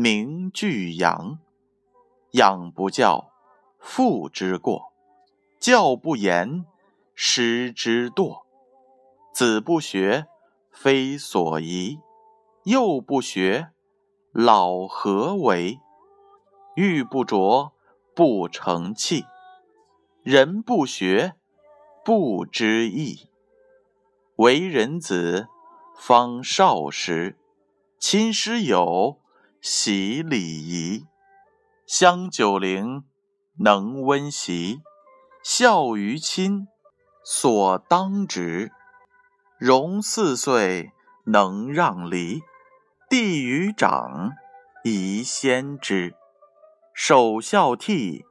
名俱扬。养不教，父之过；教不严，师之惰。子不学，非所宜；幼不学，老何为？玉不琢，不成器；人不学，不知义。为人子，方少时，亲师友，习礼仪。香九龄，能温席；孝于亲，所当执。融四岁，能让梨；弟于长，宜先知。首孝悌，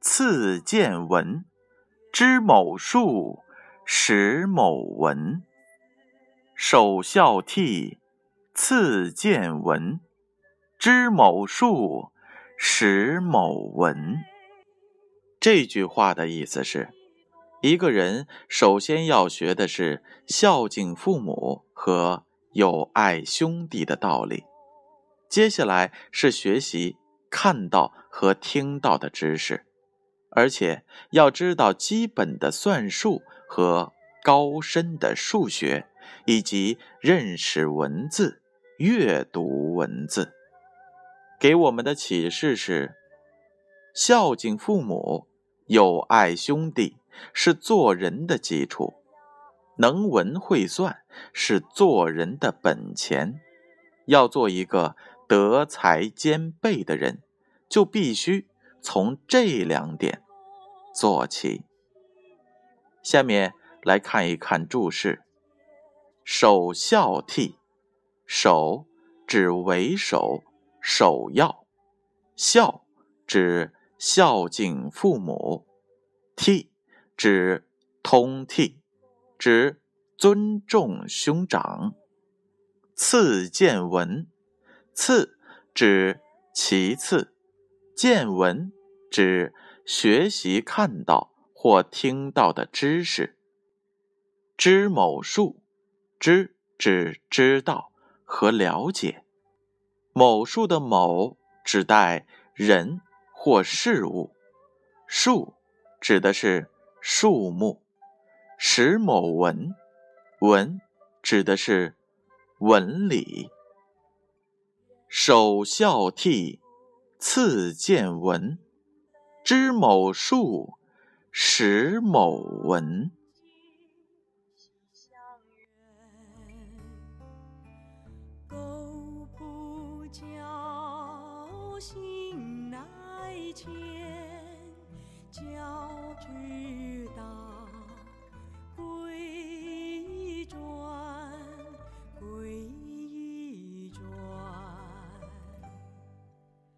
次见闻；知某数，识某文。首孝悌，次见闻；知某数，识某文。这句话的意思是。一个人首先要学的是孝敬父母和友爱兄弟的道理，接下来是学习看到和听到的知识，而且要知道基本的算术和高深的数学，以及认识文字、阅读文字。给我们的启示是：孝敬父母，友爱兄弟。是做人的基础，能文会算是做人的本钱。要做一个德才兼备的人，就必须从这两点做起。下面来看一看注释：首孝悌，首指为首、首要；孝指孝敬父母，悌。指通悌，指尊重兄长。次见闻，次指其次，见闻指学习看到或听到的知识。知某数，知指知道和了解。某数的某指代人或事物，数指的是。树木，识某文，文指的是文理。首孝悌，次见闻，知某数，识某文。